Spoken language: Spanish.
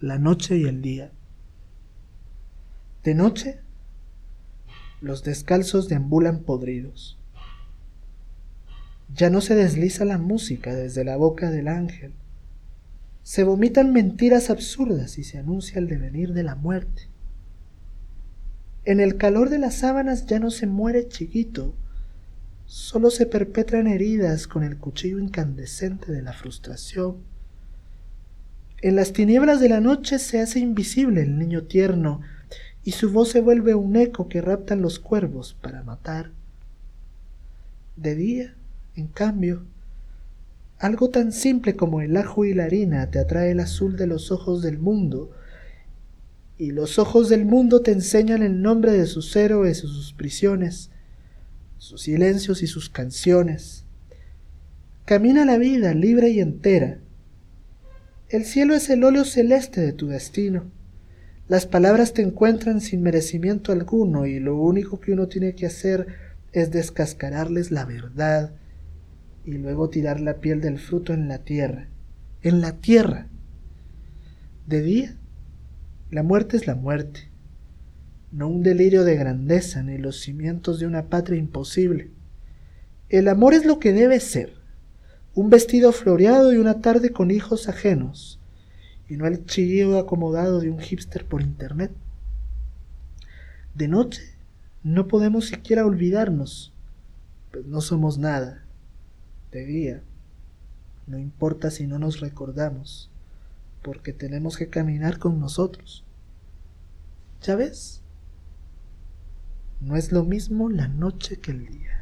la noche y el día. De noche, los descalzos deambulan podridos. Ya no se desliza la música desde la boca del ángel. Se vomitan mentiras absurdas y se anuncia el devenir de la muerte. En el calor de las sábanas ya no se muere chiquito, solo se perpetran heridas con el cuchillo incandescente de la frustración. En las tinieblas de la noche se hace invisible el niño tierno y su voz se vuelve un eco que raptan los cuervos para matar. De día, en cambio, algo tan simple como el ajo y la harina te atrae el azul de los ojos del mundo y los ojos del mundo te enseñan el nombre de sus héroes y sus prisiones, sus silencios y sus canciones. Camina la vida libre y entera. El cielo es el óleo celeste de tu destino. Las palabras te encuentran sin merecimiento alguno y lo único que uno tiene que hacer es descascararles la verdad y luego tirar la piel del fruto en la tierra. En la tierra. De día la muerte es la muerte, no un delirio de grandeza ni los cimientos de una patria imposible. El amor es lo que debe ser, un vestido floreado y una tarde con hijos ajenos, y no el chillido acomodado de un hipster por internet. De noche no podemos siquiera olvidarnos, pues no somos nada. De día, no importa si no nos recordamos porque tenemos que caminar con nosotros. ¿Ya ves? No es lo mismo la noche que el día.